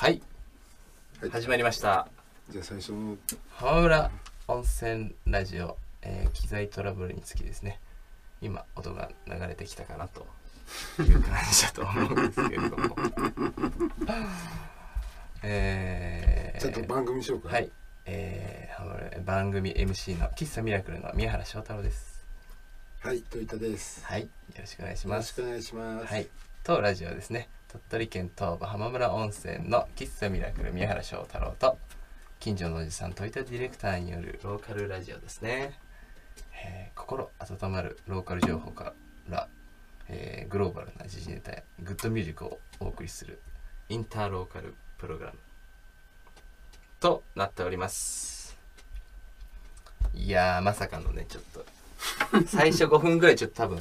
はい、はい。始まりました。じゃあ最初の。浜村温泉ラジオ、えー機材トラブルにつきですね。今音が流れてきたかなと。いう感じだと思うんですけれども。えー、ちゃんと番組紹介。はい、えー浜村番組 MC の喫茶ミラクルの宮原翔太郎です。はいトイタです。はい。よろしくお願いしよます。ろしくお願いします。はい、当ラジオはですね鳥取県東部浜村温泉の喫茶ミラクル宮原翔太郎と近所のおじさんトイタディレクターによるローカルラジオですね、えー心温まるローカル情報から、えーグローバルな時事ネタやグッドミュージックをお送りするインターローカルプログラムとなっております。いやーまさかのねちょっと最初5分ぐらいちょっと多分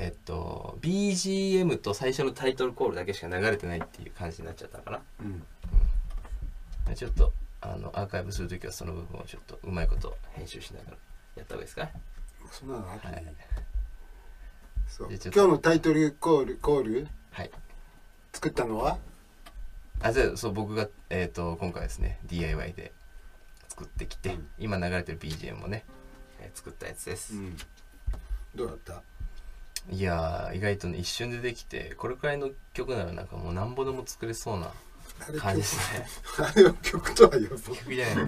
えっと BGM と最初のタイトルコールだけしか流れてないっていう感じになっちゃったのかな。うん。ちょっとあのアーカイブするときはその部分をちょっとうまいこと編集しながらやった方がいいですか？そんなのあって、はい。そう。今日のタイトルコールコールはい。作ったのは？あじゃあそう僕が、えっと今回ですね DIY で作ってきて、うん。今流れてる BGM もね、えー作ったやつです、ん。どうだった？いやー意外とね一瞬でできてこれくらいの曲ならなんかもうなんぼでも作れそうな感じですね。曲あれは曲とは呼ぶ曲じゃない。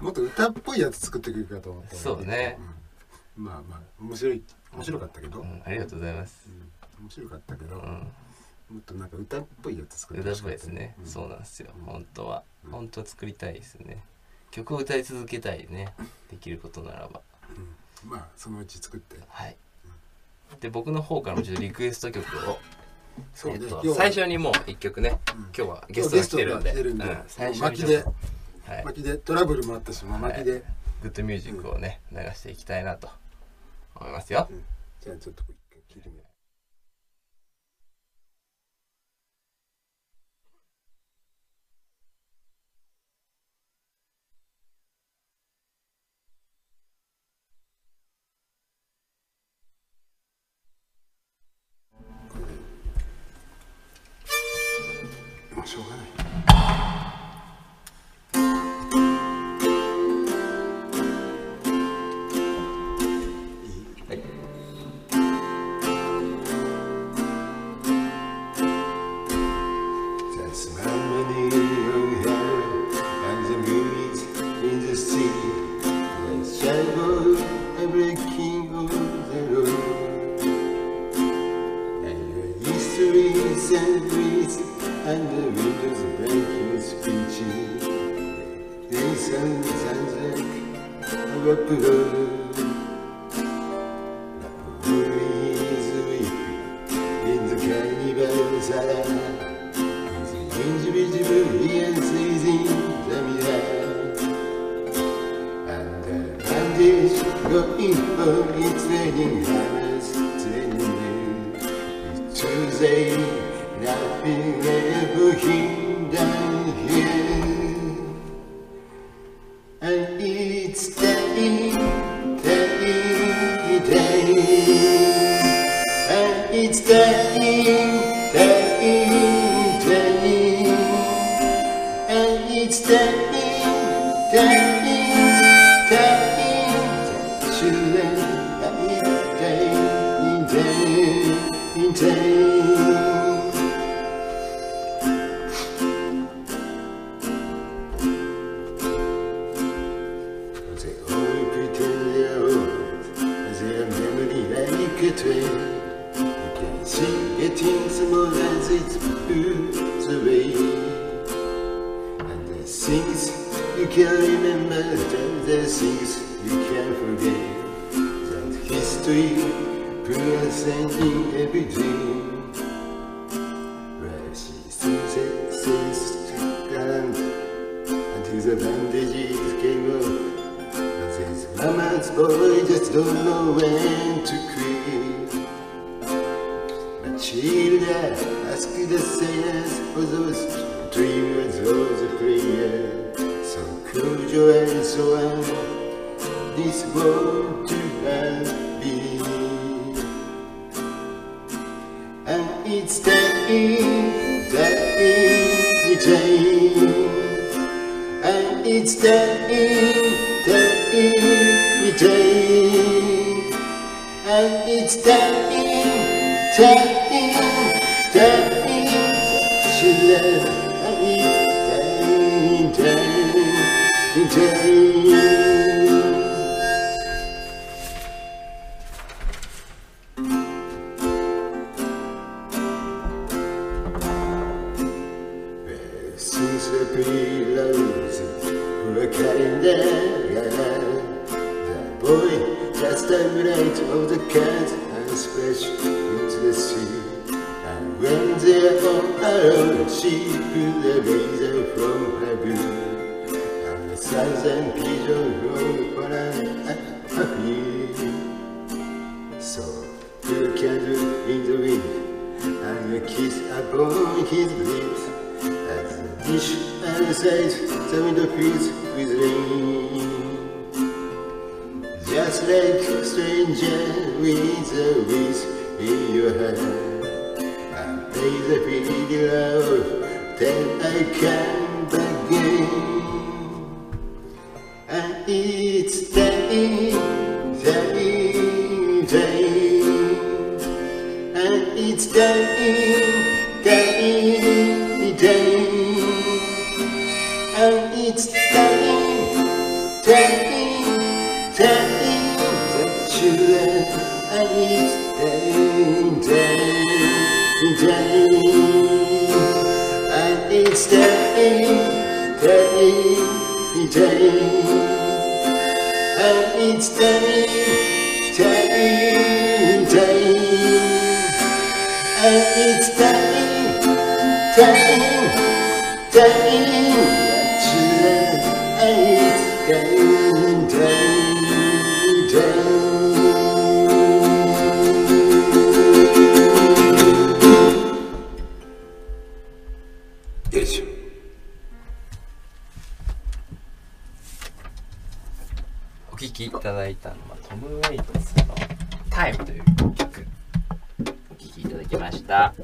もっと歌っぽいやつ作ってくるかと思ったらそうね、うん。まあまあ面白い面白かったけど、うん、ありがとうございます、うん。面白かったけど、うん、もっとなんか歌っぽいやつ作って歌っほしいですね、うん。そうなんですよ。うん。本当は。うん。本当は作りたいですね。曲を歌い続けたいね。できることならば。うん。まあそのうち作って。はいで僕の方からもちょっとリクエスト曲を、そうね、えっと最初にもう一曲ねうん。今日はゲストが来てるんでるんで。うん最初巻きではい、巻きでトラブルもあったし、まあ、巻きで、グッドミュージックをね流していきたいなと思いますよ。うん。じゃあちょっと一回聞いてみようもうしょうがないい 그 the things you can remember, and the things you can forget. That history present in every dream. Where she says, says, around until the bandages came off. But this mama's boy just don't know when to quit. Matilda asked the saints for those dreamers this road to well-being. And it's the E that is the J. And it's the all alone she pulled the razor from boot And the sons and pigeons rolled for an happy So a candle in the wind And a kiss upon his lips As the dish outside the window fills with rain Just like stranger with a wish in your hand say the video, then I can. day And each day, day, day And each day, day, day That you let each day だいたのはトム・ウェイトスの「タイム」という曲お聴きいただきました。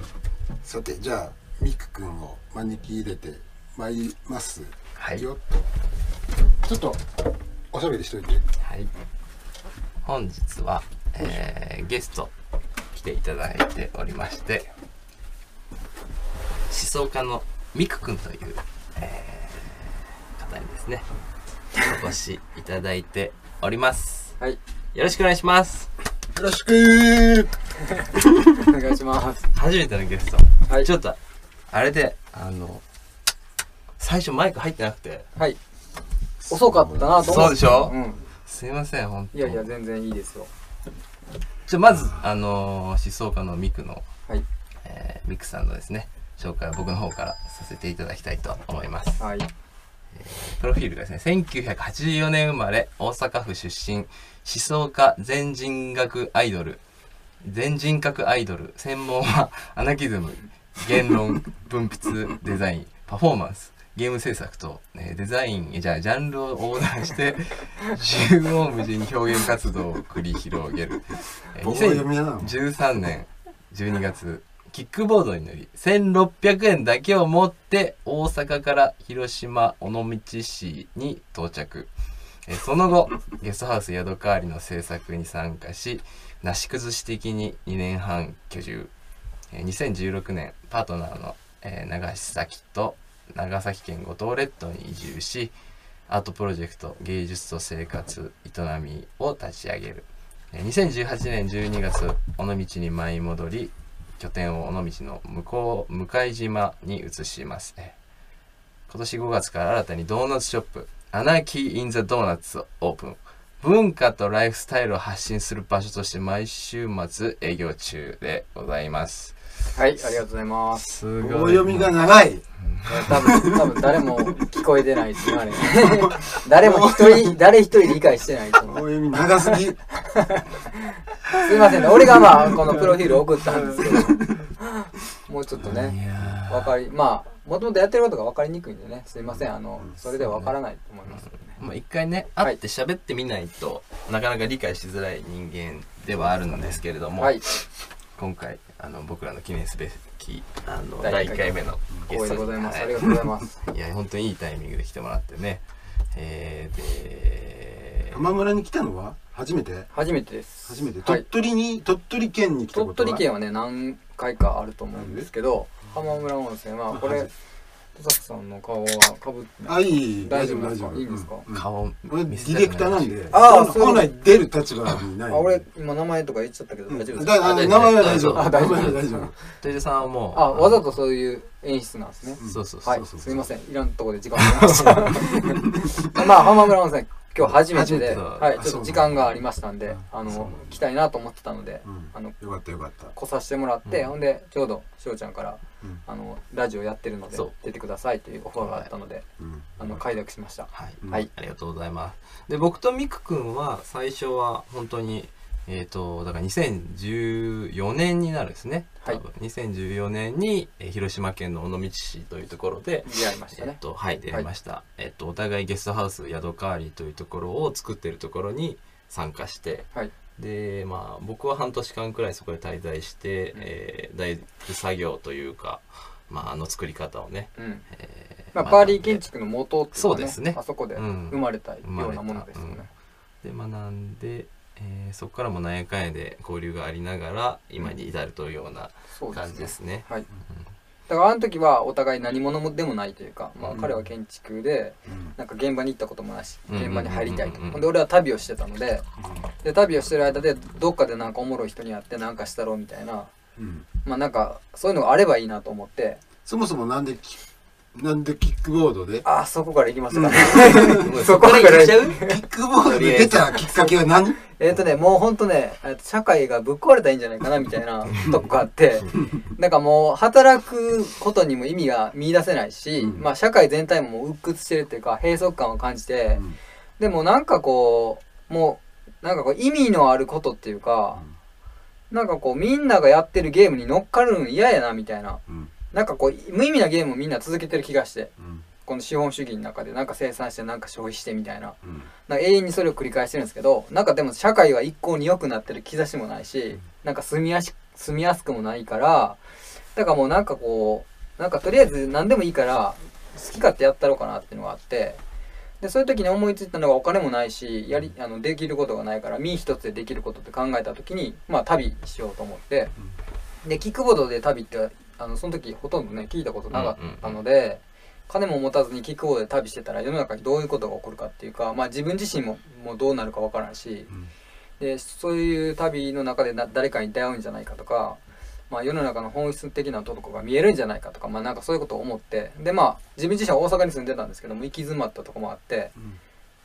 さてじゃあミク君を招き入れてまいります。はい。よっと。ちょっと。おしゃべりしといて。はい。本日は、えーゲスト来ていただいておりまして思想家のミクくんという、えー方にですねお越しいただいておりますはい、よろしくお願いしますよろしくお願いします。初めてのゲスト、はいちょっとあれであの最初マイク入ってなくてはい。遅かったなと思って。そうでしょ？うん。すいません本当いやいや、全然いいですよ。じゃあまずあの思想家のミクの、はい。えーミクさんのですね紹介を僕の方からさせていただきたいと思いますはい。プロフィールがですね1984年生まれ大阪府出身思想家全人学アイドル。全人格アイドル専門は アナキズム言論 分泌デザインパフォーマンスゲーム制作と、えーデザインえじゃあジャンルを横断して 縦横無尽に表現活動を繰り広げる、えー棒読みやな2013年12月キックボードに乗り1600円だけを持って大阪から広島尾道市に到着。えその後 ゲストハウス宿代わりの制作に参加しなし崩し的に2年半居住。え2016年パートナーの、え長崎と長崎県五島列島に移住しアートプロジェクト芸術と生活営みを立ち上げる。2018年12月尾道に舞い戻り拠点を尾道の向こう向島に移しますね。今年5月から新たにドーナツショップアナキー・イン・ザ・ドーナツをオープン。文化とライフスタイルを発信する場所として毎週末営業中でございます。はい、ありがとうございます。す棒読みが長い。多分、多分誰も聞こえてないですよ、あれ。誰も一人、誰一人理解してないと思う。棒読み長すぎ。すいませんね、俺がまあ、このプロフィール送ったんですけど、もうちょっといね、やわかり、まあ、もともとやってることが分かりにくいんでね、すいません、あの、それでは分からないと思いますけどね。ーまあ一回ね会って喋ってみないと、なかなか理解しづらい人間ではあるんですけれども、はい、今回あの僕らの記念すべきあの第第1一回回目のゲストでございます、はいありがとうございます。い。や本当にいいタイミングで来てもらってね。えー、で浜村に来たのは初めて？初めてです。初めて、はい。鳥取に鳥取県に来たことは？鳥取県はね何回かあると思うんですけど浜村温泉はこれはい戸崎さんの顔はかぶってあいい大丈夫大丈夫。かいいんですか？うん。顔俺デ見せィレクターなんで。あー本来出る立場にないあ俺今名前とか言っちゃったけどうん。大丈夫ですか？だあ大丈夫。名前は大丈夫。あ大丈夫。大丈夫。トイジさんはもうあわざとそういう演出なんですね。うん。そうそうそう、はいそう。そうすいません。いらんとこで時間かけました まあ浜村温泉今日初めてで、てだ。はい、ちょっと時間がありましたんでうんあの来たいなと思ってたので、うん。あのよかったよかった。来させてもらって、うん。ほんでちょうどしょうちゃんからうん。あのラジオやってるので出てくださいというオファーがあったので、うん。あの快諾しました。はい、うん。はいありがとうございます。で僕とミク君は最初は本当にえっ、とだから2014年になるんですね。はい。多分、2014年に、えー広島県の尾道市というところで出会いましたね、えっと、はい、出会いました。えっと、お互いゲストハウスヤドカーリというところを作ってるところに参加して、はい。で、まあ、僕は半年間くらいそこで滞在して、うん。えー、大工作業というか、まあ、あの作り方をね、うん。えまあ、学んで。パーリー建築の元っていうか、そうですね。あそこでうん。生まれたようなものですよね、で学んで、えーそこからもなんやかんやで交流がありながら今に至るというようなそうですね。感じですね。はい。だからあの時はお互い何者でもないというか、まあ、うん彼は建築でうん。なんか現場に行ったこともないしうん現場に入りたいと。うんうんうん。ほんで俺は旅をしてたのでで旅をしてる間でどっかでなんかおもろい人に会ってなんかしたろうみたいな。うん。まあなんかそういうのがあればいいなと思って。そもそもなんでキなんでキックボードで？ああそこから行きますか。う そこから。行っちゃう？キックボードで出たきっかけは何？えっとねもうほんとねえっと社会がぶっ壊れたらいいんじゃないかなみたいなとこがあってなんかもう働くことにも意味が見出せないし、うん。まあ社会全体ももう鬱屈してるっていうか閉塞感を感じて、うん。でもなんかこうもうなんかこう意味のあることっていうか、なんかこうみんながやってるゲームに乗っかるの嫌やなみたいなうんなんかこう無意味なゲームをみんな続けてる気がしてうん。この資本主義の中でなんか生産してなんか消費してみたいな。うん。な永遠にそれを繰り返してるんですけどなんかでも社会は一向に良くなってる兆しもないしなんか住みやし住みやすくもないからだからもうなんかこうなんかとりあえず何でもいいから好き勝手やったろうかなっていうのがあってでそういう時に思いついたのがお金もないしやりあのできることがないから身一つでできることって考えた時にまあ旅しようと思ってでキックボードで旅ってあのその時ほとんどね聞いたことなかったので、金も持たずにキックボードで旅してたら世の中にどういうことが起こるかっていうか、まあ、自分自身ももうどうなるかわからんしうん。でそういう旅の中でな誰かに出会うんじゃないかとか、まあ、世の中の本質的なとこが見えるんじゃないかとか、まあ、なんかそういうことを思ってでまあ自分自身は大阪に住んでたんですけども行き詰まったとこもあってうん。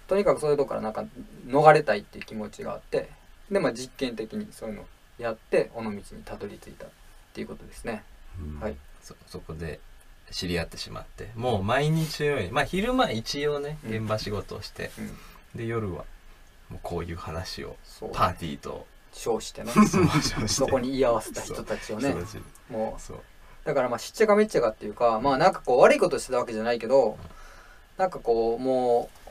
とにかくそういうとこからなんか逃れたいっていう気持ちがあってでまあ実験的にそういうのをやって尾道にたどり着いたっていうことですね。うん。はい。そそこで知り合ってしまってもう毎日のようにまあ昼間一応ねうん。現場仕事をして、うん、で夜はもうこういう話をパーティーと称してね。そこに居合わせた人たちをね。もうそう。だからまあしっちゃかめっちゃかっていうかまあなんかこう悪いことしてたわけじゃないけどなんかこうもう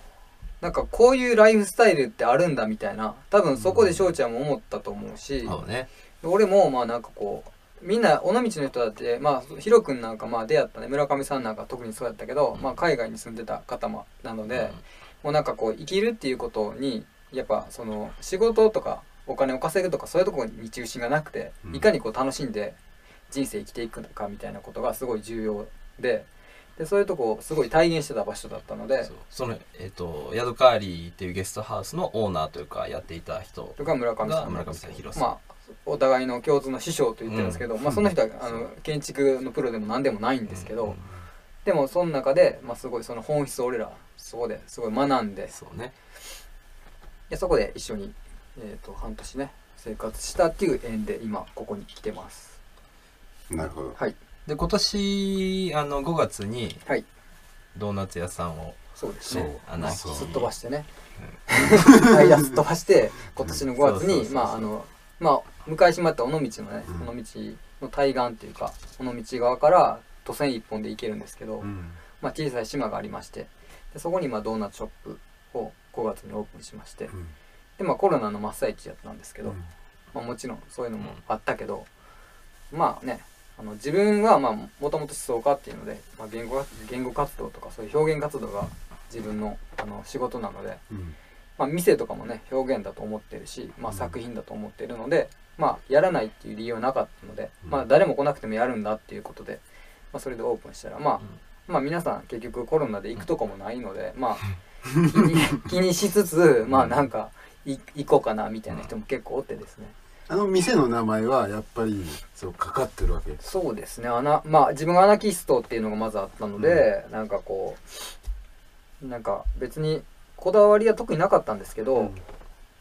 なんかこういうライフスタイルってあるんだみたいな多分そこで翔ちゃんも思ったと思うし、そうね。俺もまあなんかこうみんな尾道の人だってまあヒロ君なんかまあ出会ったね。村上さんなんか特にそうやったけど、まあ海外に住んでた方もなので、もうなんかこう生きるっていうことにやっぱその仕事とかお金を稼ぐとかそういうところに中心がなくて、うん。いかにこう楽しんで人生生きていくのかみたいなことがすごい重要ででそういうとこをすごい体現してた場所だったのでそのえっ、とヤドカーリーっていうゲストハウスのオーナーというかやっていた人とか村上さん村上さん広さん。まあお互いの共通の師匠と言ってるんですけど、うん。まあその人はあの建築のプロでも何でもないんですけど、うん。でもその中で、まあ、すごいその本質を俺らそこですごい学んでそうね。でそこで一緒に、えー、と半年ね生活したっていう縁で今ここに来てます。なるほど。はい。で今年あの5月にはい。ドーナツ屋さんをそうですね。あのそう。すっ飛ばしてね。間すっ飛ばして今年の5月にまああのまあ昔まった尾道のねうん。尾道の対岸っていうか尾道側から都線一本で行けるんですけど、うん。まあ、小さい島がありましてでそこにまあドーナツショップを5月にオープンしましてうん。でまあコロナの真っ最中やったんですけど、うん。まあ、もちろんそういうのもあったけど、まあねあの自分はまあもともと思想家っていうので、まあ、言語言語活動とかそういう表現活動が自分のあの仕事なので、うん。まあ、店とかもね表現だと思ってるし、まあ、作品だと思ってるので、まあ、やらないっていう理由はなかったので、うん。まあ、誰も来なくてもやるんだっていうことで、まあ、それでオープンしたら、まあまあ、皆さん結局コロナで行くとこもないので、まあ、気に 気にしつつまあなんかい行こうかなみたいな人も結構おってですね。あの店の名前はやっぱりそうかかってるわけ。そうですね。アナまあ自分がアナキストっていうのがまずあったので、なんかこうなんか別にこだわりは特になかったんですけど、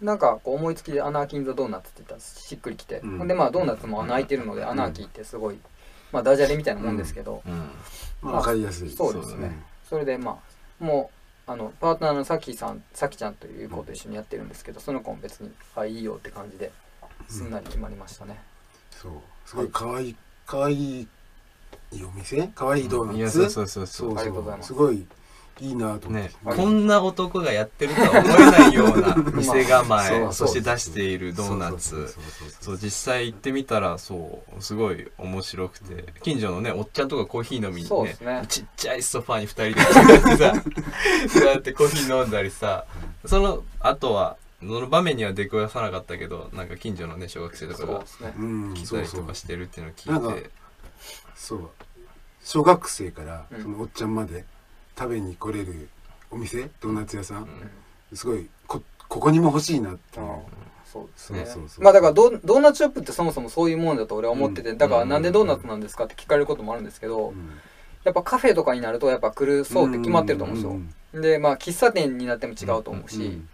なんかこう思いつきでアナーキン・ザ・ドーナツって言ったらしっくりきて、うん。でまあドーナツも穴開いてるので、アナーキーってすごいまあダジャレみたいなもんですけど、うん。まあわかりやすい。そうですね。それでまあもうあのパートナーのさきさんさきちゃんという子と一緒にやってるんですけど、その子も別に「あいいよ」って感じですんなり決まりましたね、そう。すごい可愛い可愛いいいお店？可愛いドーナツ、いやそうそうそうそう。すごいいいなと思って、ね、こんな男がやってるとは思えないような店構え、まあそして出しているドーナそうツそうそうそう。そう実際行ってみたらそうすごい面白くて。近所のねおっちゃんとかコーヒー飲みにねね。ちっちゃいソファーに2人で座ってさ 座ってコーヒー飲んだりさそのあとはその場面には出くわさなかったけどなんか近所のね小学生とかがそうですね。うん来たりとかしてるっていうのを聞いて。そう。小学生からうん。そのおっちゃんまで食べに来れるお店ドーナツ屋さん、すごいこここにも欲しいなって。いう、そうですね。そうそうそう。まあだからドードーナツショップってそもそもそういうもんだと俺は思ってて、うん。だからなんでドーナツなんですかって聞かれることもあるんですけど、うん。やっぱカフェとかになるとやっぱ来る層って決まってると思うんですよ、でまあ喫茶店になっても違うと思うし、うん。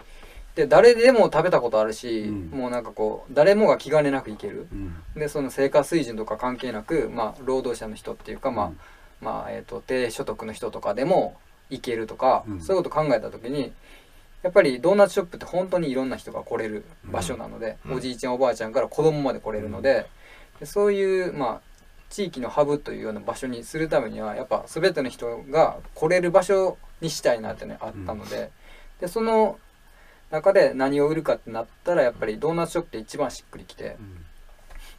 で誰でも食べたことあるし、うん。もうなんかこう誰もが気兼ねなく行ける。うん。でその生活水準とか関係なく、まあ、労働者の人っていうか、まあうんまあえー、と低所得の人とかでも行けるとか、うん。そういうこと考えた時にやっぱりドーナツショップって本当にいろんな人が来れる場所なので、うん。おじいちゃんおばあちゃんから子供まで来れるのででそういう、まあ、地域のハブというような場所にするためにはやっぱ全ての人が来れる場所にしたいなってねあったので,、でその中で何を売るかってなったらやっぱりドーナツショップって一番しっくりきて。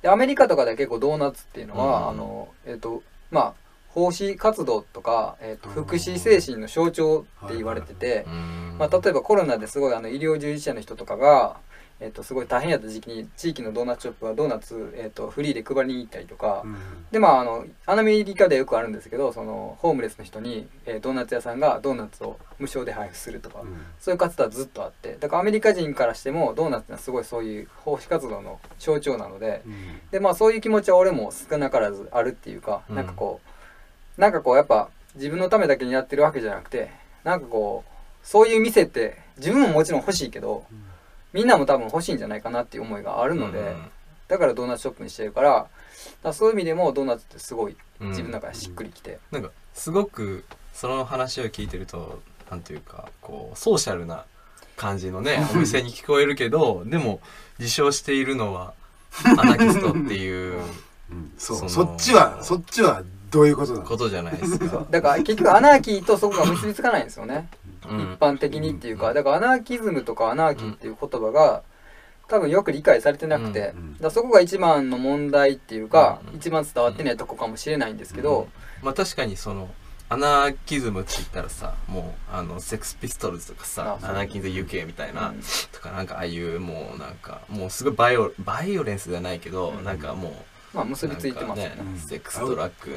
でアメリカとかでは結構ドーナツっていうのは、うん。あのえっ、とまあ奉仕活動とか、えー、と福祉精神の象徴って言われてて、うん。まあ、例えばコロナですごいあの医療従事者の人とかが、えー、とすごい大変やった時期に地域のドーナツショップはドーナツ、えー、とフリーで配りに行ったりとか、うん。でまああのアメリカでよくあるんですけどそのホームレスの人に、えードーナツ屋さんがドーナツを無償で配布するとか、うん。そういう活動はずっとあってだからアメリカ人からしてもドーナツはすごいそういう奉仕活動の象徴なので。うん。でまあそういう気持ちは俺も少なからずあるっていうか、うん。なんかこうなんかこうやっぱ自分のためだけにやってるわけじゃなくてなんかこうそういう店って自分ももちろん欲しいけどみんなも多分欲しいんじゃないかなっていう思いがあるので、だからドーナツショップにしてるからだからそういう意味でもドーナツってすごいうん。自分の中でしっくりきて、なんかすごくその話を聞いてるとなんていうかこうソーシャルな感じのねお店に聞こえるけどでも自称しているのはアナキストっていううん。そう。そっちはそっちはどういうことなの？ことじゃないですか。だから結局アナーキーとそこが結びつかないんですよね、うん。一般的にっていうか。だからアナーキズムとかアナーキーっていう言葉が多分よく理解されてなくて、うん。だそこが一番の問題っていうか、うん。一番伝わってないとこかもしれないんですけど、まあ確かにそのアナーキズムって言ったらさもうあのセックスピストルズとかさアナーキンズ UK みたいな、うん。とかなんかああいうもうなんかもうすごいバイオバイオレンスじゃないけど、うん。なんかもうまあ結びついてますよね。セックスドラッグ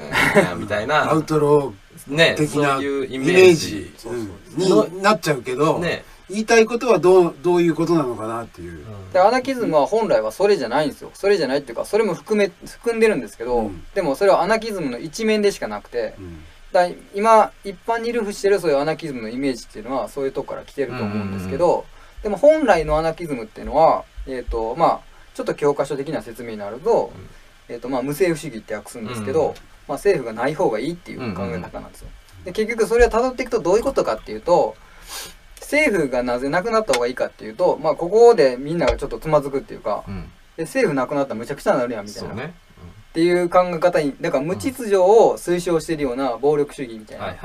みたいな。アウトロねー的なそういうイイメーメージ。ジうん。になっちゃうけどね、言いたいことはどうどういうことなのかなっていう。でアナキズムは本来はそれじゃないんですよ。それじゃないっていうかそれも含め含んでるんですけど、うん。でもそれはアナキズムの一面でしかなくてうん。だ今一般に流布してるそういうアナキズムのイメージっていうのはそういうとこから来てると思うんですけど、でも本来のアナキズムっていうのはえっ、とまあちょっと教科書的な説明になると,、えーとまあ、無政府主義って訳すんですけど、うん。まあ、政府がない方がいいっていう考え方なんですよ。で結局それを辿っていくとどういうことかっていうと政府がなぜなくなった方がいいかっていうと、まあ、ここでみんながちょっとつまずくっていうかうん、で政府なくなったらむちゃくちゃになるやんみたいな、そうね、っていう考え方にだから無秩序を推奨してるような暴力主義みたいな、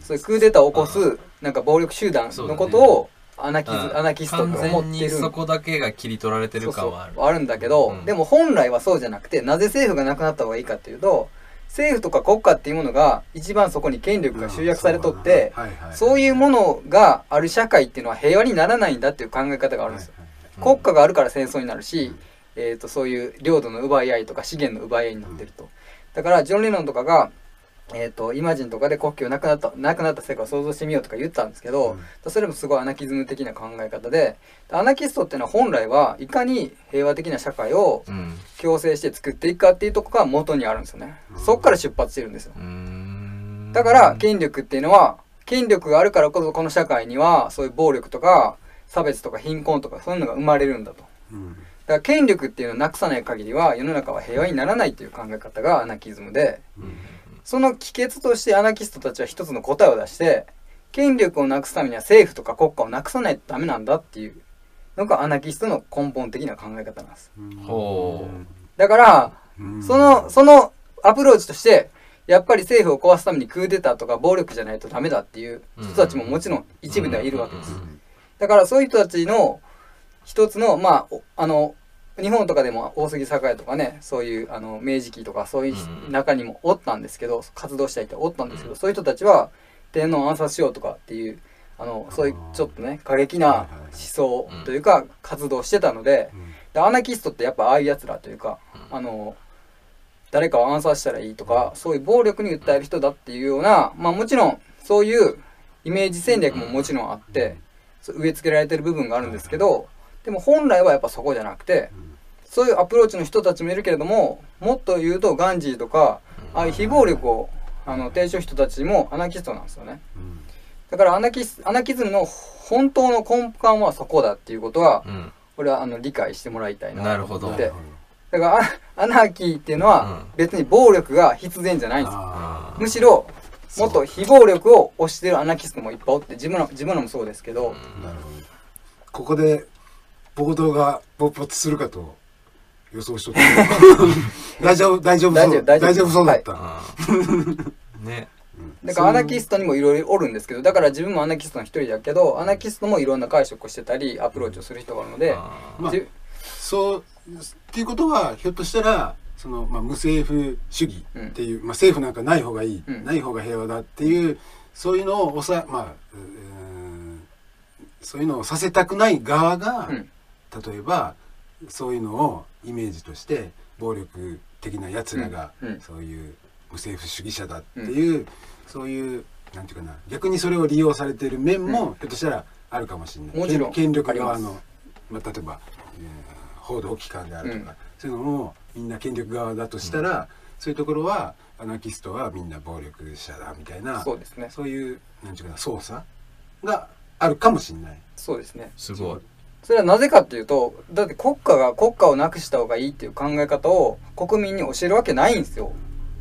そういうクーデターを起こすなんか暴力集団のことをアナキズ、うん。アナキストと思完全にってるそこだけが切り取られてる感はある。そうそう。あるんだけど、うん。でも本来はそうじゃなくてなぜ政府がなくなった方がいいかっていうと政府とか国家っていうものが一番そこに権力が集約されとって、はいはいはいそういうものがある社会っていうのは平和にならないんだっていう考え方があるんですよ。国家があるから戦争になるし、えー、とそういう領土の奪い合いとか資源の奪い合いになってると。だからジョン・レノンとかが、えー、とイマジンとかで国旗をなくなったなくなった世界を想像してみようとか言ったんですけど、それもすごいアナキズム的な考え方でアナキストっていうのは本来はいかに平和的な社会をうん強制して作っていくかっていうとこが元にあるんですよね。そっから出発してるんですよ。だから権力っていうのは権力があるからこそこの社会にはそういう暴力とか差別とか貧困とかそういうのが生まれるんだと。うんだから権力っていうのをなくさない限りは世の中は平和にならないという考え方がアナキズムでその帰結としてアナキストたちは一つの答えを出して権力をなくすためには政府とか国家をなくさないとダメなんだっていうのがアナキストの根本的な考え方なんです。ほだからうん。そのそのアプローチとしてやっぱり政府を壊すためにクーデターとか暴力じゃないとダメだっていう人たちももちろん一部ではいるわけです。だからそういう人たちの一つのまあおあの日本とかでも大杉栄とかねそういうあの明治期とかそういううん中にもおったんですけど活動した人おったんですけどそういう人たちは天皇を暗殺しようとかっていうあのそういうちょっとね過激な思想というか活動してたのででアナキストってやっぱああいうやつらというかあの誰かを暗殺したらいいとかそういう暴力に訴える人だっていうようなまあもちろんそういうイメージ戦略ももちろんあって植え付けられてる部分があるんですけどでも本来はやっぱそこじゃなくてそういうアプローチの人たちもいるけれどももっと言うとガンジーとかああいう非暴力をあの提唱人たちもアナキストなんですよね。だからアナキスアナキズムの本当の根幹はそこだっていうことはうん。これはあの理解してもらいたいななるほど。と思ってだからアアナーキーっていうのは別に暴力が必然じゃないんですむしろもっと非暴力を推してるアナキストもいっぱいおって自分の自分のもそうですけど、ーなるほど。ここで暴動が勃発するかと予想しとった。大丈夫大丈夫そう大丈夫そうだった。あーね。だからアナキストにもいろいろおるんですけどだから自分もアナキストの一人だけどアナキストもいろんな解釈をしてたりアプローチをする人があるので、まあじそうっていうことはひょっとしたらその、まあ、無政府主義っていう、まあ、政府なんかない方がいい、うん。ない方が平和だっていうそういうのを抑えまあうそういうのをさせたくない側が、うん例えばそういうのをイメージとして暴力的なやつらが、うん。うん。そういう無政府主義者だっていう、そういうなんていうかな逆にそれを利用されている面も、うん。ひょっとしたらあるかもしれない。もちろん。権権力側のまあ、例えば、えー報道機関であるとか、うん。そういうのもみんな権力側だとしたら、そういうところはアナキストはみんな暴力者だみたいなそうですね。そういうなんていうかな操作があるかもしれない。そうですね。すごいそれはなぜかっていうとだって国家が国家をなくした方がいいっていう考え方を国民に教えるわけないんですよ。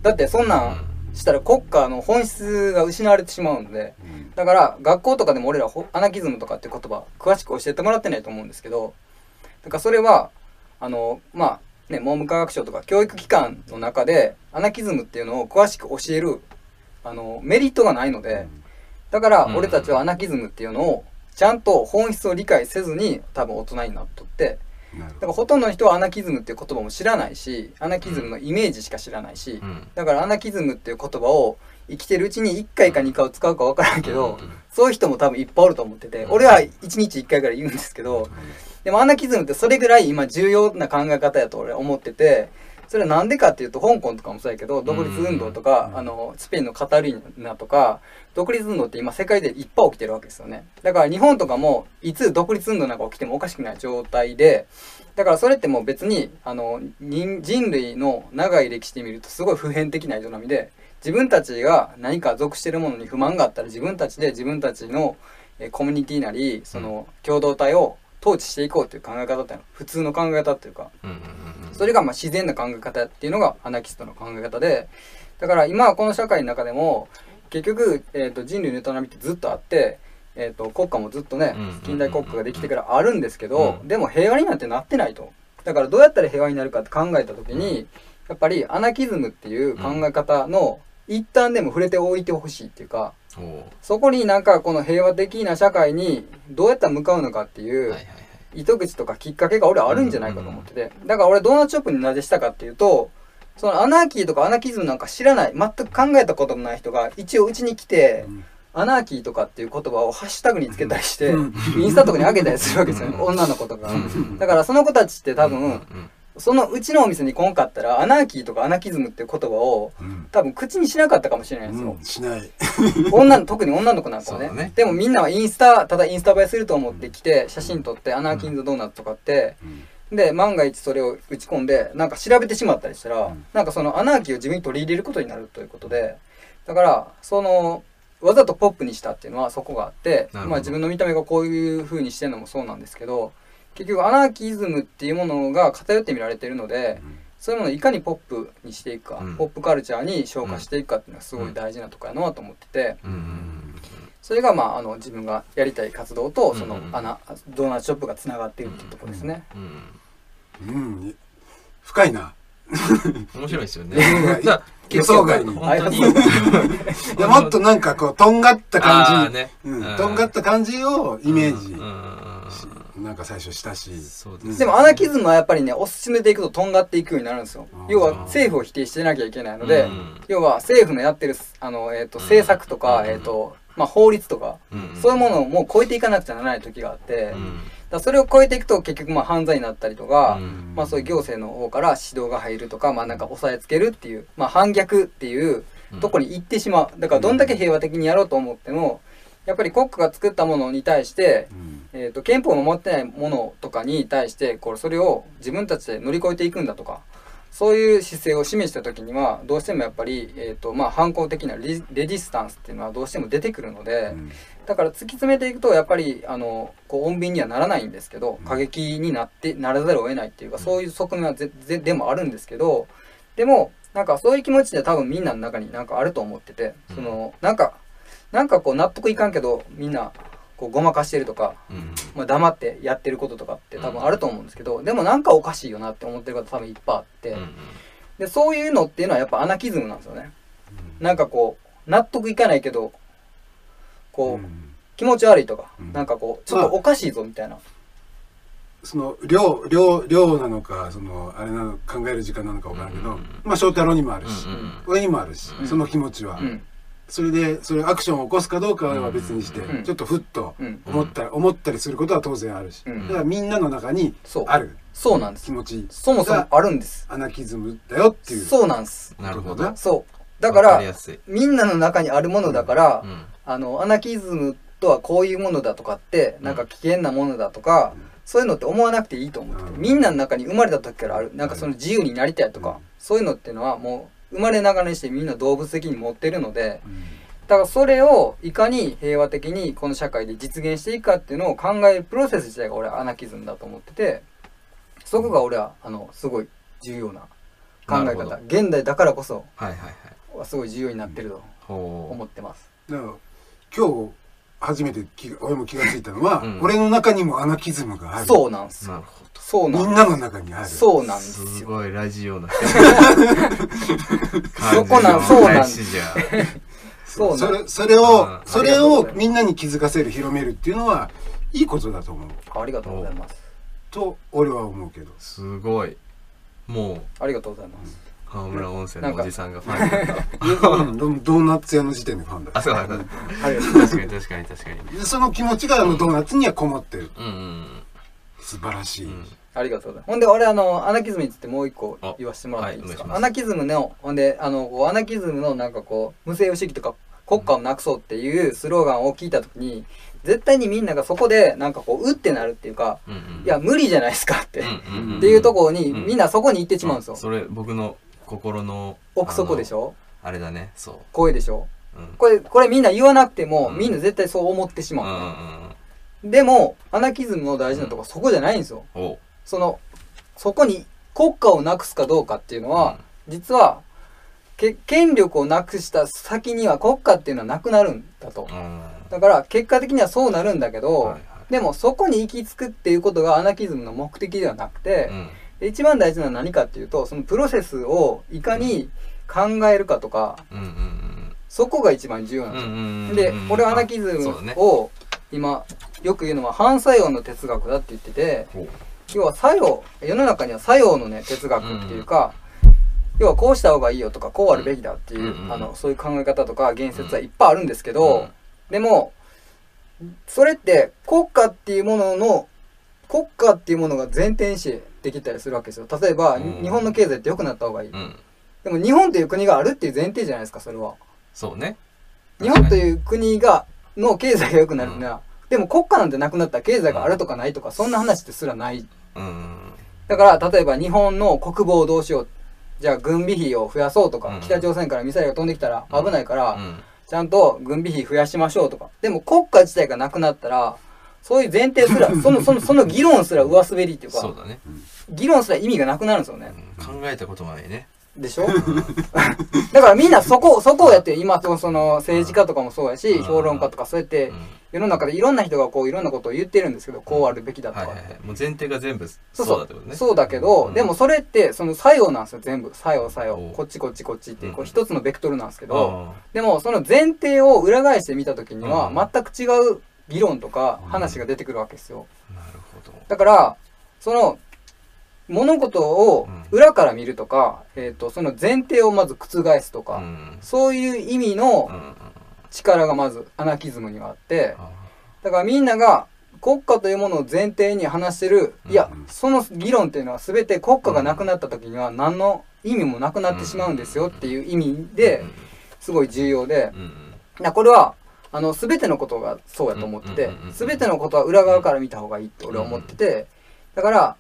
だってそんなんしたら国家の本質が失われてしまうので。うん。だから学校とかでも俺らほアナキズムとかっていう言葉詳しく教えてもらってないと思うんですけど。だからそれはあのまあね文部科学省とか教育機関の中でアナキズムっていうのを詳しく教えるあのメリットがないので。だからうん。俺たちはアナキズムっていうのをちゃんと本質を理解せずに多分大人になっとってだからほとんどの人はアナキズムっていう言葉も知らないしアナキズムのイメージしか知らないし、うん。だからアナキズムっていう言葉を生きてるうちに1回か2回を使うか分からんけど、うんそういう人も多分いっぱいおると思ってて、うん。俺は1日1回ぐらい言うんですけど、でもアナキズムってそれぐらい今重要な考え方やと俺は思ってて、それはなんでかっていうと香港とかもそうやけど独立運動とか、うん。あのスペインのカタルーニャとか独立運動って今世界でいっぱい起きてるわけですよね。だから日本とかもいつ独立運動なんか起きてもおかしくない状態でだからそれってもう別にあの人人類の長い歴史で見るとすごい普遍的な営みで自分たちが何か属してるものに不満があったら自分たちで自分たちのえーコミュニティなりその共同体を統治していこうという考え方っていうのは普通の考え方っていうか。うんうんうんそれがまあ自然な考え方っていうのがアナキストの考え方でだから今はこの社会の中でも結局、えー、と人類の営みってずっとあって、えー、と国家もずっとねうん近代国家ができてからあるんですけど、うん。でも平和になんてなってないと。だからどうやったら平和になるかって考えた時にやっぱりアナキズムっていう考え方の一旦でも触れておいてほしいっていうかそこになんかこの平和的な社会にどうやったら向かうのかっていう、はいはいはい糸口とかきっかけが俺はあるんじゃないかと思ってて、だから俺ドーナツショップになぜしたかっていうとそのアナーキーとかアナキズムなんか知らない。全く考えたこともない人が一応うちに来て、うん。アナーキーとかっていう言葉をハッシュタグにつけたりして、うん。インスタとかに上げたりするわけですよ、うん。女の子とか。だからその子たちって多分、そのうちのお店に来んかったらアナーキーとかアナキズムっていう言葉をうん。多分口にしなかったかもしれないんですよ、うんしない。女の特に女の子なんかはね。ね。でもみんなはインスタただインスタ映えすると思ってきて写真撮ってアナーキンズドーナツとかって、で万が一それを打ち込んでなんか調べてしまったりしたら、うん。なんかそのアナーキーを自分に取り入れることになるということでだからそのわざとポップにしたっていうのはそこがあってまあ自分の見た目がこういう風にしてるのもそうなんですけど結局アナーキズムっていうものが偏って見られているので、そういうものをいかにポップにしていくか、うん。ポップカルチャーに昇華していくかっていうのはすごい大事なところやなと思ってて、うん。うん。それがまああの自分がやりたい活動とそのうん。うんアナ、ドーナツショップがつながっているっていうところですね。うん。うん。深いな。面白いですよね。予想外に。本当に。いやもっとなんかこうとんがったあ感じ、ーね。うん、とんがった感じをイメージ。うんうんうん。うんなんか最初したし。そうですでもアナキズムはやっぱりね推し進めていくととんがっていくようになるんですよ。要は政府を否定してなきゃいけないので、うん。要は政府のやってるあの、えー、と政策とか、うん。えーとまあ、法律とか、うん。そういうものをもう超えていかなくちゃならない時があって、だそれを超えていくと結局まあ犯罪になったりとか、うん。まあ、そういう行政の方から指導が入るとか、まあ、なんか押さえつけるっていう、まあ、反逆っていうとこに行ってしまう。だからどんだけ平和的にやろうと思ってもやっぱり国家が作ったものに対して、うん。えー、と憲法を守ってないものとかに対してこれそれを自分たちで乗り越えていくんだとかそういう姿勢を示した時にはどうしてもやっぱり、えーとまあ、反抗的なレレジスタンスっていうのはどうしても出てくるので、うん。だから突き詰めていくとやっぱりあのこう穏便にはならないんですけどうん。過激になってならざるを得ないっていうかそういう側面はぜぜでもあるんですけどでもなんかそういう気持ちで多分みんなの中になんかあると思っててそのなんかなんかこう納得いかんけどみんなこうごまかしてるとか、うん。まあ、黙ってやってることとかって多分あると思うんですけどでもなんかおかしいよなって思ってる方多分いっぱいあってうんでそういうのっていうのはやっぱアナキズムなんですよね。なんかこう納得いかないけどこう、うん。気持ち悪いとか、うん。なんかこうちょっとおかしいぞみたいな、その量量量なのかそのあれなの考える時間なのかわからんけど、うんうんうん。まあ翔太郎にもあるし、うんうん。俺にもあるし、うん。その気持ちは、うんそれでそれアクションを起こすかどうかは別にして、うん。ちょっとふっとうん。思ったら、思ったりすることは当然あるし、うん。だからみんなの中にそう。ある。そうなんです。気持ち。そもそもあるんです。アナキズムだよっていう。そうなんです。なるほど。そう。だからみんなの中にあるものだから、うん。あのアナキズムとはこういうものだとかってなんか危険なものだとか、そういうのって思わなくていいと思ってみんなの中に生まれた時からある。なんかその自由になりたいとか、うん。そういうのっていうのはもう生まれながらにしてみんな動物的に持ってるのでうん。だからそれをいかに平和的にこの社会で実現していくかっていうのを考えるプロセス自体が俺はアナキズムだと思っててそこが俺はあのすごい重要な考え方。現代だからこそはいはいはい。はすごい重要になってるとほ思ってます。だから今日初めて俺も気がついたのは、うん。俺の中にもアナキズムがある。そうなんですうなるほど。そうなんみんなの中にある。そうなんですよ。すごいラジオのそこなんそうなんそうなんそれそれをうんそれをみんなに気づかせる広めるっていうのはいいことだと思う。ありがとうございます。と俺は思うけど。すごい。もう。ありがとうございます。浜村温泉のおじさんがファンになった。うんドドーナツ屋の時点でファンだあそうなんだ。ありがとうござい。確かに確かに確かにでその気持ちがあのドーナツにはこもってる。うんうん素晴らしい。ありがとうございます。ほんで、俺、あの、アナキズムについてもう一個あ言わせてもらっていいですか？アナキズムの、ほんで、あの、アナキズムのなんかこう、無西洋主義とか国家をなくそうっていうスローガンを聞いたときに、絶対にみんながそこで、なんかこう、うってなるっていうか、うんうん。いや、無理じゃないですかって、っていうところに、うんみんなそこに行ってしまうんですよ。それ僕の心の奥底でしょ？あれだね。そ声でしょ？ううん。これ、これみんな言わなくても、うん。みんな絶対そう思ってしまう、うんうんねでも、アナキズムの大事なところはそこじゃないんですよ。う。んおその、そこに国家をなくすかどうかっていうのは、実は、け権力をなくした先には国家っていうのはなくなるんだと。う。ん。だから、結果的にはそうなるんだけど、はいはい。でもそこに行き着くっていうことがアナキズムの目的ではなくて、うんで一番大事なのは何かっていうと、そのプロセスをいかに考えるかとかうんうんうんそこが一番重要なんうんうですよ、んうん。で俺はアナキズムを今よく言うのは反作用の哲学だって言ってて要は作用世の中には作用のね哲学っていうか、要はこうした方がいいよとかこうあるべきだっていう、うんうんあのそういう考え方とか言説はいっぱいあるんですけど、うん。でもそれって国家っていうものの国家っていうものが前提にしてできたりするわけですよ。例えば、うん。日本の経済って良くなった方がいい、うん。でも日本という国があるっていう前提じゃないですかそれは。そうね。日本という国がの経済が良くなるのは、でも国家なんてなくなったら経済があるとかないとか、そんな話ってすらない。うん。だから例えば日本の国防をどうしよう。じゃあ軍備費を増やそうとか、うん。北朝鮮からミサイルが飛んできたら危ないから、うん。ちゃんと軍備費増やしましょうとか。でも国家自体がなくなったらそういう前提すらそのそのその議論すら上滑りっていうかそうだね。議論すら意味がなくなるんですよね。うん。考えたこともないね。でしょ？だからみんなそこそこをやって今そその政治家とかもそうやしうん。評論家とかそうやってうん。世の中でいろんな人がこういろんなことを言ってるんですけどこうあるべきだと。かはいはいはい。もう前提が全部そうそう。そうだってことね。そうだけど、うん。でもそれってその作用なんですよ全部。作用作用。おう。こっちこっちこっちってうん。こう一つのベクトルなんですけど、あでもその前提を裏返してみた時にはうん。全く違う議論とか話が出てくるわけですよ。あなるほど。だからその物事を裏から見るとか、えー、とその前提をまず覆すとか、うん。そういう意味のうん。うん力がまずアナキズムにはあってあだからみんなが国家というものを前提に話してる、いやうんその議論っていうのは全て国家がなくなった時には何の意味もなくなってしまうんですよっていう意味ですごい重要で。これはあの全てのことがそうやと思ってて全てのことは裏側から見た方がいいって俺は思っててだから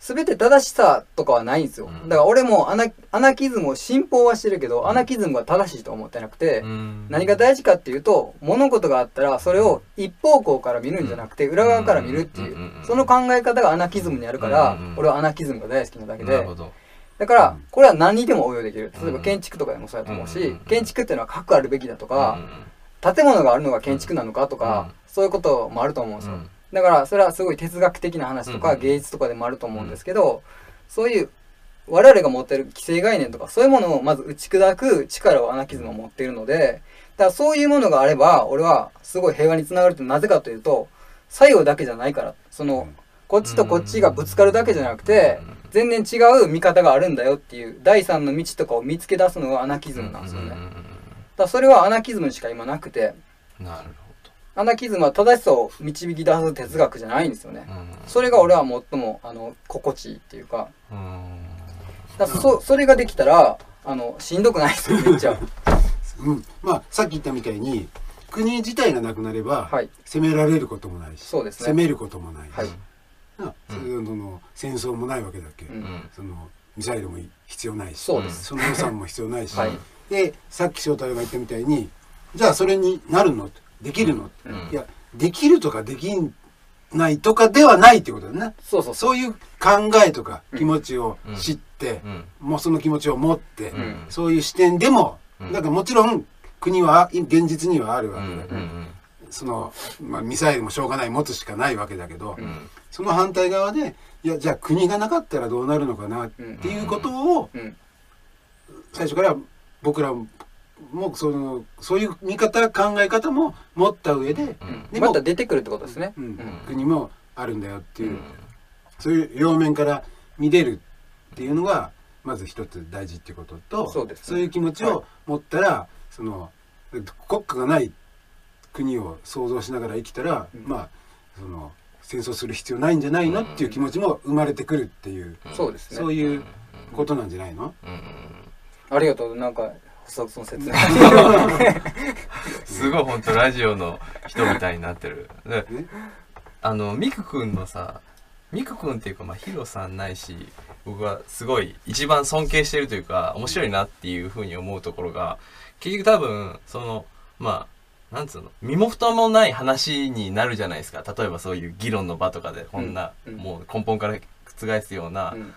全て正しさとかはないんですよ。うん。だから俺もアナアナキズムを信奉はしてるけどアナキズムが正しいと思ってなくてうん。何が大事かっていうと物事があったらそれを一方向から見るんじゃなくて裏側から見るっていうその考え方がアナキズムにあるから俺はアナキズムが大好きなだけで。だからこれは何にでも応用できる。例えばうん。建築とかでもそうやと思うし建築っていうのは核あるべきだとか建物があるのが建築なのかとか、うん。そういうこともあると思うんですよ、うん。だからそれはすごい哲学的な話とか、うん芸術とかでもあると思うんですけど、そういう我々が持ってる既成概念とかそういうものをまず打ち砕く力をアナキズムは持っているのでだからそういうものがあれば俺はすごい平和につながるってなぜかというと作用だけじゃないから。そのこっちとこっちがぶつかるだけじゃなくて全然違う見方があるんだよっていう第三の道とかを見つけ出すのがアナキズムなんですよね。だそれはアナキズムにしか今なくて。うんなるアナキズムは正しさを導き出す哲学じゃないんですよね。ほ。どうん。それが俺は最もあの心地いいっていうか。うん。だそそれができたらあのしんどくないですよ めっちゃ。うん、まあさっき言ったみたいに国自体がなくなれば、はい。攻められることもないし、そうですね。攻めることもない。し、はい。なその戦争もないわけだっけ、うん。うんそのミサイルも必要ないしその予算も必要ないし、はいでさっき翔太郎が言ったみたいにじゃあそれになるの？できるの、うん。いやできるとかできないとかではないってことだね。そうそうそう。いう考えとか気持ちを知って、うん。もうその気持ちを持って、うん。そういう視点でも、うん。だからもちろん国は現実にはあるうんわけだけど、うんその、まあ、ミサイルもしょうがない持つしかないわけだけど、うん。その反対側でいやじゃあ国がなかったらどうなるのかなっていうことをうん。最初から僕らもそのそういう見方考え方も持った上で、うん。でもまた出てくるってことですね、うんうん。国もあるんだよっていう、うん。そういう両面から見れるっていうのがまず一つ大事っていうこととそうですね。いう気持ちを持ったら、その国家がない国を想像しながら生きたら、うん。まあその戦争する必要ないんじゃないのっていう気持ちも生まれてくるっていう、そうですね。そういうことなんじゃないの、うんうんありがとうなんかそその説明 すごい本当ラジオの人みたいになってる。あのミクくんのさ、ミクくんっていうかまあヒロさんないし、僕はすごい一番尊敬してるというか面白いなっていうふうに思うところが、結局多分そのまあなんつうの身も蓋もない話になるじゃないですか。例えばそういう議論の場とかでこんな、うんうんもう根本から覆すようなうん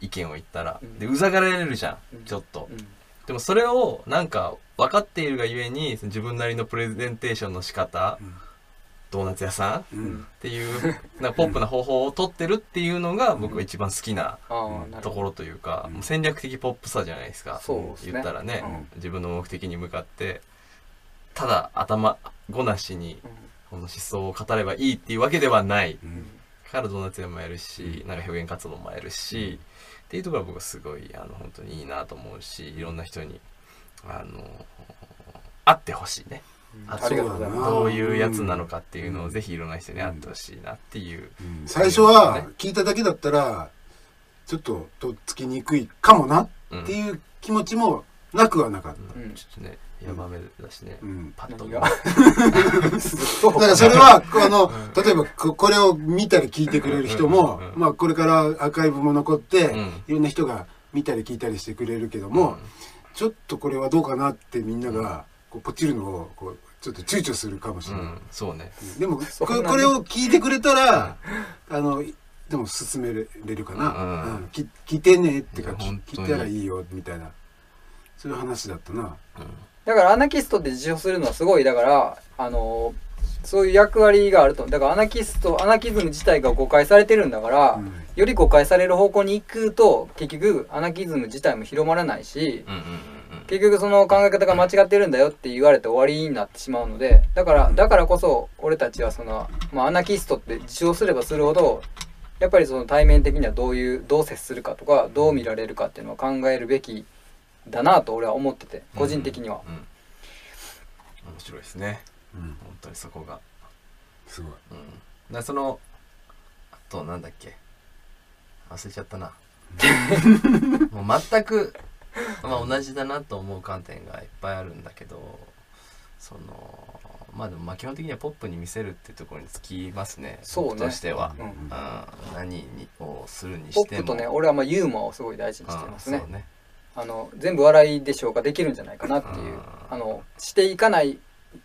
意見を言ったら、うん。でうざがられるじゃん、うん。ちょっと。うん。でもそれをなんか分かっているがゆえに自分なりのプレゼンテーションの仕方。うん。ドーナツ屋さん。っうん。ていうなポップな方法を取ってるっていうのが僕が一番好きなところというか、うん。もう戦略的ポップさじゃないですか。ね。言ったらね、うん。自分の目的に向かって。ただ頭ごなしにうん。この思想を語ればいいっていうわけではないからドーナツ屋もやるし、なんか表現活動もやるし、っていうところは僕はすごいあの本当にいいなと思うしいろんな人にあの会ってほしいね。あありがとうございます。どういうやつなのかっていうのをぜひいろんな人に会ってほしいなっていう、うん。最初は聞いただけだったらちょっととっつきにくいかもなっうんていう気持ちもなくはなかった、うん。ちょっとねヤバめだしね、うん。パッと。何が？だからそれはあのうん。例えばここれを見たり聞いてくれる人もうん。うん。うんまあこれからアーカイブも残ってうん。いろんな人が見たり聞いたりしてくれるけどもちょっとこれはどうかなってみんながこうポチるのをこうちょっと躊躇するかもしれない、うん、そうね。でもここれを聞いてくれたらあのでも進めれるかな、うん。うん。き聞いてねってか聞いたらいいよみたいな。そういう話だったなだからアナキストって自称するのはすごいだからあのそういう役割があると。だからアナキストアナキズム自体が誤解されてるんだから、うん。より誤解される方向に行くと結局アナキズム自体も広まらないしうんうんうん結局その考え方が間違ってるんだよって言われて終わりになってしまうのでだからだからこそ俺たちはその、まあ、アナキストって自称すればするほどやっぱりその対面的にはどういうどう接するかとかどう見られるかっていうのを考えるべきだなと俺は思ってて個人的には。うん、うん面白いですね。うん。本当にそこが。すごい。うん。だそのあとなんだっけ。忘れちゃったな。もう全く、まあ、同じだなと思う観点がいっぱいあるんだけどそのまあでもまあ基本的にはポップに見せるっていうところにつきますね。そうね。僕としては、うんうん、何にをするにポしても。ップとね俺はまあユーモアをすごい大事にしてますね。うん。そうねあの全部笑いで消化できるんじゃないかなっていう。うんあのしていかない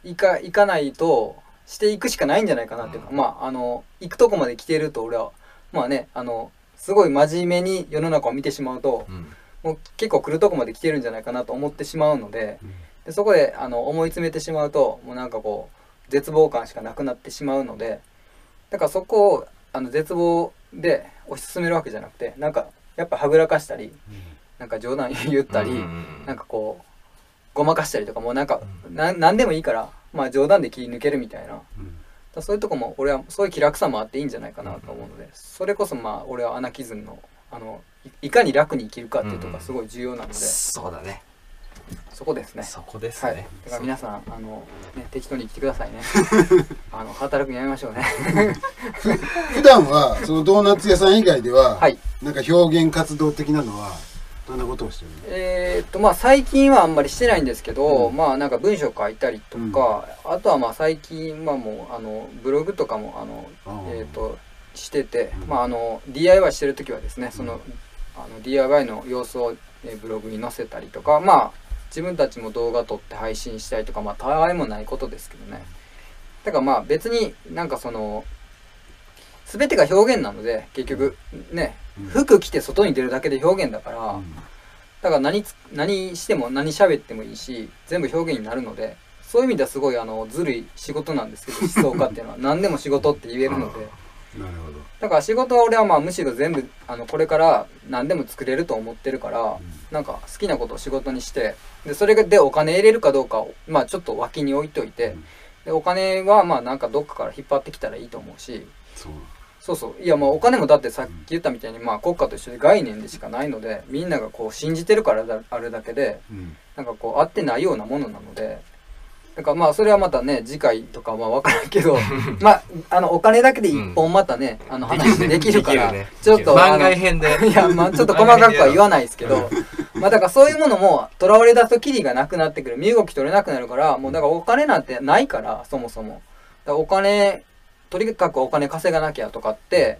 いかいかないとしていくしかないんじゃないかなっていう。か、うん。まああの行くとこまで来てると俺はまあねあのすごい真面目に世の中を見てしまうとうん。もう結構来るとこまで来てるんじゃないかなと思ってしまうのでうん。でそこであの思い詰めてしまうともうなんかこう絶望感しかなくなってしまうのでだからそこをあの絶望で推し進めるわけじゃなくてなんかやっぱはぐらかしたりなんか冗談言ったり、うんうんうん。なんかこうごまかしたりとかもうなんか、ななんでもいいからまあ冗談で切り抜けるみたいな。うん。らそういうとこも俺はそういう気楽さもあっていいんじゃないかなと思うのでそれこそまあ俺はアナキズムのあのいいかに楽に生きるかっていうところがすごい重要なので、そうだね。そこですね。そこですはい。ね、だから皆さんあの、ね、適当に生きてくださいね。あの働くのやめましょうね。普段はそのドーナツ屋さん以外では、はい。なんか表現活動的なのはどんなことをしてるの？えーっとまあ最近はあんまりしてないんですけど、うん。まあなんか文章書いたりとか、あとはまあ最近はもうあのブログとかもあのえー、としてて、うん。まああの DIY してる時はですねその,、あの DIY の様子を、えーブログに載せたりとかまあ自分たちも動画撮って配信したりとかまあたわいもないことですけどね。だからまあ別になんかその全てが表現なので結局ねうん。服着て外に出るだけで表現だから、うん。だから何つ何しても何喋ってもいいし全部表現になるのでそういう意味ではすごいあのずるい仕事なんですけど 思想家っていうのは。何でも仕事って言えるので。だから仕事は俺はまあむしろ全部あのこれから何でも作れると思ってるから、なんか好きなことを仕事にしてでそれでお金入れるかどうかをまあちょっと脇に置いといて、うん。でお金はまあなんかどっかから引っ張ってきたらいいと思うしそうそうそう。いやまあお金もだってさっき言ったみたいにまあ国家と一緒で概念でしかないのでみんながこう信じてるからだあるだけでうん。なんかこう合ってないようなものなので。なんかまあそれはまたね次回とかは分からんけど まああのお金だけで一本またね、あの話 できるからね。ちょっと番外編で。いやまあちょっと細かくは言わないですけど まあだからそういうものもとらわれ出すとキリがなくなってくる。身動き取れなくなるからもうだからお金なんてないからそもそも。お金とにかくお金稼がなきゃとかって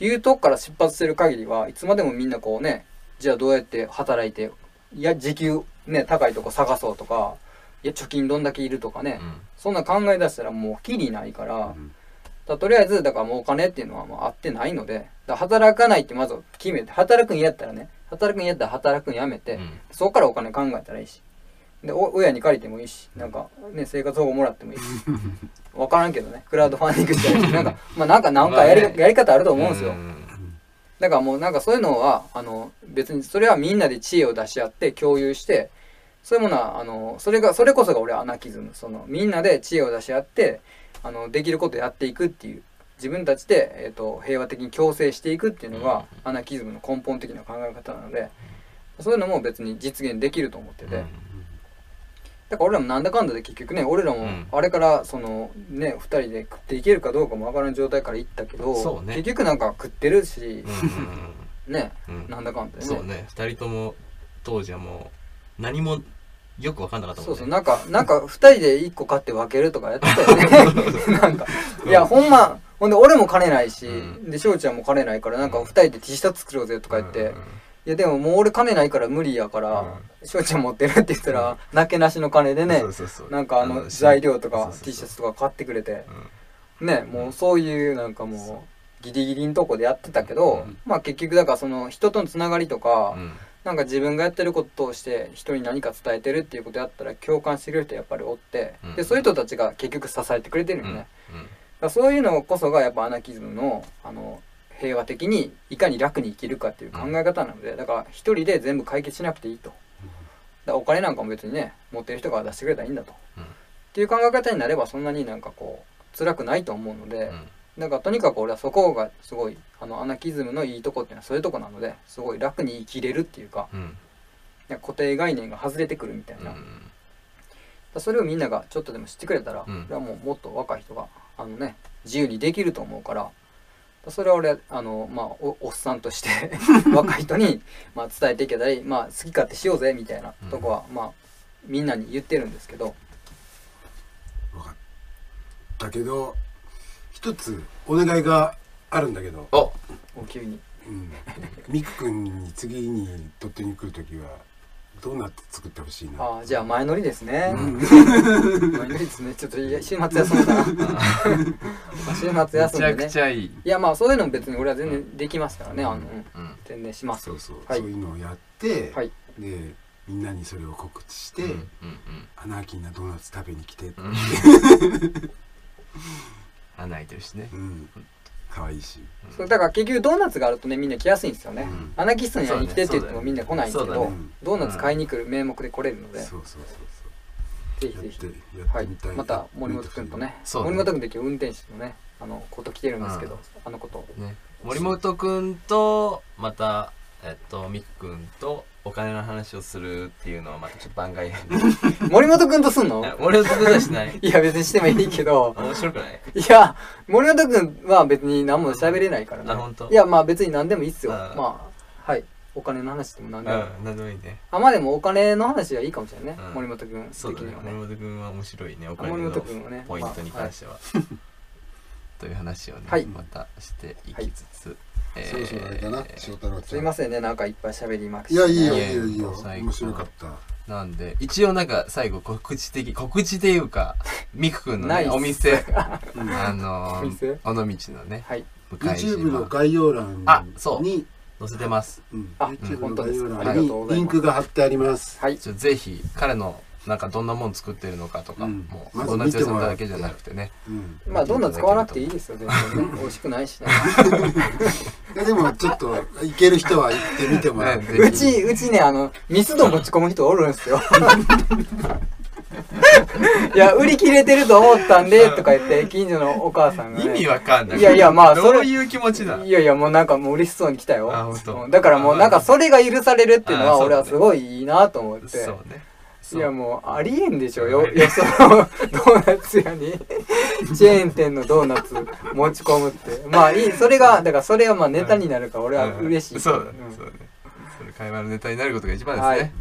いうとこから出発してる限りはいつまでもみんなこうねじゃあどうやって働いていや時給ね高いとこ探そうとかいや貯金どんだけいるとかね、うん。そんな考え出したらもうキリないから、うん。だとりあえずだからもうお金っていうのはもう合ってないのでだ働かないってまず決めて働くんやったらね働くんやったら働くんやめて、うん。そこからお金考えたらいいしでお親に借りてもいいしなんかね生活保護もらってもいいし。分からんけどねクラウドファンディングしたりしてなんかまあなんかなんかやり,、まあね。やり方あると思うんですよ、ん。だからもうなんかそういうのはあの別にそれはみんなで知恵を出し合って共有してそういうものはあのそれがそれこそが俺はアナキズム。そのみんなで知恵を出し合ってあのできることやっていくっていう。自分たちで、えー、と平和的に共生していくっていうのがアナキズムの根本的な考え方なのでそういうのも別に実現できると思ってて。だから俺らもなんだかんだで結局ね俺らもうん。あれからそのね2人で食っていけるかどうかもわからん状態から行ったけど、ね。結局なんか食ってるしう、んねうんうん。なんだかんだでね。そうね。二人とも当時はもう何もよく分かんなかったもんね。そうそう。なんかなんか2人で1個買って分けるとかやってたよね。なんか。いやほんまほんで俺も金ないし、うん。で翔ちゃんも金ないからなんか2人で T シャツ作ろうぜとか言って、うんいやでももう俺金ないから無理やから翔、ちゃん持ってるって言ったら、なけなしの金でねなんかあのうん材料とか T シャツとか買ってくれて。うん。ねもうそういうなんかもうギリギリのとこでやってたけど、うん。まあ結局だからその人とのつながりとか、うん。なんか自分がやってることを通して人に何か伝えてるっていうことやったら共感してくれる人やっぱりおって、うん。でそういう人たちが結局支えてくれてるよね、うん。だからそういうのこそがやっぱアナキズムのあの平和的にいかに楽に生きるかっていう考え方なので、だから一人で全部解決しなくていいと。だお金なんかも別にね持ってる人が出してくれたらいいんだと。うん。っていう考え方になればそんなになんかこう辛くないと思うので、うん。だからとにかく俺はそこがすごいあのアナキズムのいいとこっていうのはそういうとこなのですごい楽に生きれるっていうかうん。なんか固定概念が外れてくるみたいな、だからそれをみんながちょっとでも知ってくれたら、うん。はもうもっと若い人があのね自由にできると思うからそれは俺あの、まあ、おおっさんとして 若い人に、まあ、伝えていけたり、まあ、好き勝手しようぜみたいなとこは、まあみんなに言ってるんですけど。分かったけど一つお願いがあるんだけど、おお急に。うん、ミク君に次に鳥取に来る時はどうなって作ってほしいな。ああじゃあ前乗りですね、うん。前乗りですね。ちょっといや週末休もうかな。ま あ週末めちゃ休んでね。くちゃいい。いやまあそういうのも別に俺は全然できますからね、あのうん。うん全然します。そうそう、はい。そういうのをやって、はい。でみんなにそれを告知して、うんうんアナーキーなドーナツ食べに来てって、うん。穴開いてるしね。うん、可愛いし、そうだから結局ドーナツがあるとねみんな来やすいんですよね、うん。アナキストに会いに来てって言ってもみんな来ないんですけど、ドーナツ買いに来る名目で来れるので、そうそうそう。ぜひぜひはいまた森本君とねそうね。森本君って今日運転手のねあのこと来てるんですけど、うんあのこと。ね。森本くんとまたえっとみっくんとお金の話をするっていうのはまたちょっと番外編。森本君とすんの？え森本くんはしない。いや別にしてもいいけど。面白くない？いや森本君は別に何も喋れないからね。あ本当？いやまあ別に何でもいいっすよ。うんまあはい。お金の話でも何でも、うん何でもいいね。あまあでもお金の話はいいかもしれないね、うん。森本君的そうだね。にはね森本くんは面白いね。おあ森金の本君はね。ポイントに関しては、という話をね、はい。またしていきつつ、えーそろそろあれかな翔太郎すいませんねなんかいっぱい喋りまくいやいいよいやいいよいいよ面白かった。なんで一応なんか最後告知的告知っていうかみくくんの、ね、お店。うん。あのー、尾道のねはい。YouTube の島概要欄あそう。に載せてます。うん。あ YouTube の本当です概要ありがとうございます。リンクが貼ってあります。はい。ぜひ彼のなんかどんなもん作ってるのかとか、うん。もうまずドーナツ屋さんだけじゃなくてね。うん。まあどんな使わなくていいですよ全然ね美味しくないしね。でもちょっと行ける人は行ってみてもらう。ねうちうちねあのミスド持ち込む人おるんすよ。いや売り切れてると思ったんでとか言って近所のお母さんが、ね、意味わかんない。いやいやまあそういう気持ちだいやいやもうなんかもう嬉しそうに来たよ。あ本当。うんだからもうなんかそれが許されるっていうのは俺はすごいいいなと思って。そうねいやもうありえんでしょよ。うん。よそのドーナツ屋に。チェーン店のドーナツ持ち込むって。まあいいそれがだからそれはまあネタになるから俺は嬉しい、うんそうだね、うん。そうだね。それ会話のネタになることが一番ですはい。ね、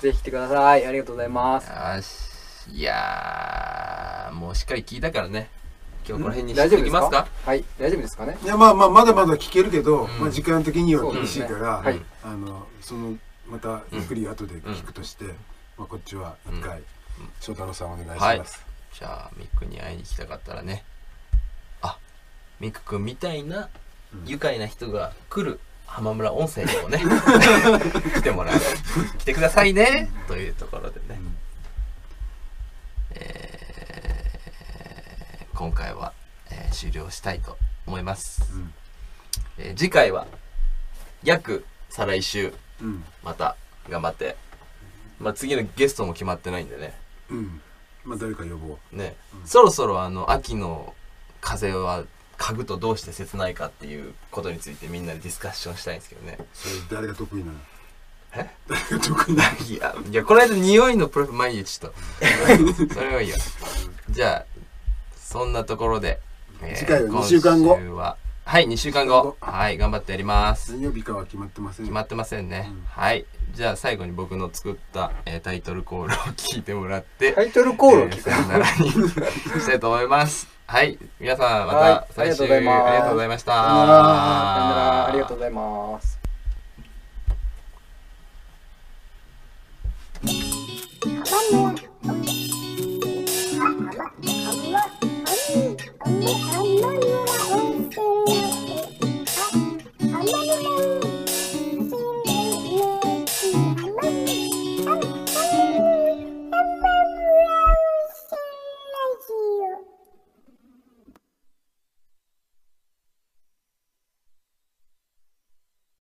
ぜひ来てください。ありがとうございます。よし。いやーもうしっかり聞いたからね。今日この辺にして大丈夫ですか？おきますか？はい。大丈夫ですかね？いやまあまあまだまだ聞けるけど、うん。まあ、時間的には厳しいから、ね。はい。あのそのまたゆっくり後で聞くとして、まあ、こっちは一回、うん。翔太郎さんお願いします、はい、じゃあミックに会いに来たかったらね。あミック君みたいな愉快な人が来る浜村温泉にもね 来てもらう。来てくださいね。というところでね、うん、えー、今回は、えー、終了したいと思います、うん、えー、次回は約再来週、うん、また頑張ってまあ次のゲストも決まってないんでね。うん。まあ誰か呼ぼう。ね、そろそろあの秋の風は家具とどうして切ないかっていうことについてみんなでディスカッションしたいんですけどね。それ誰が得意なの？え？誰が得意なの？いやいやこの間匂いのプロフ前にちょっと。それはいいよ。じゃあそんなところで、えー次回は二週間後。今週ははい2週間後。はい頑張ってやります。何曜日かは決まってません。決まってませんね、うん、はい。じゃあ最後に僕の作った、えー、タイトルコールを聞いてもらってタイトルコールを聞く、えー、ならにしたいと思います。はい。皆さんまた最終、はい、ありがとうございました。さよなら。ありがとうございます。あ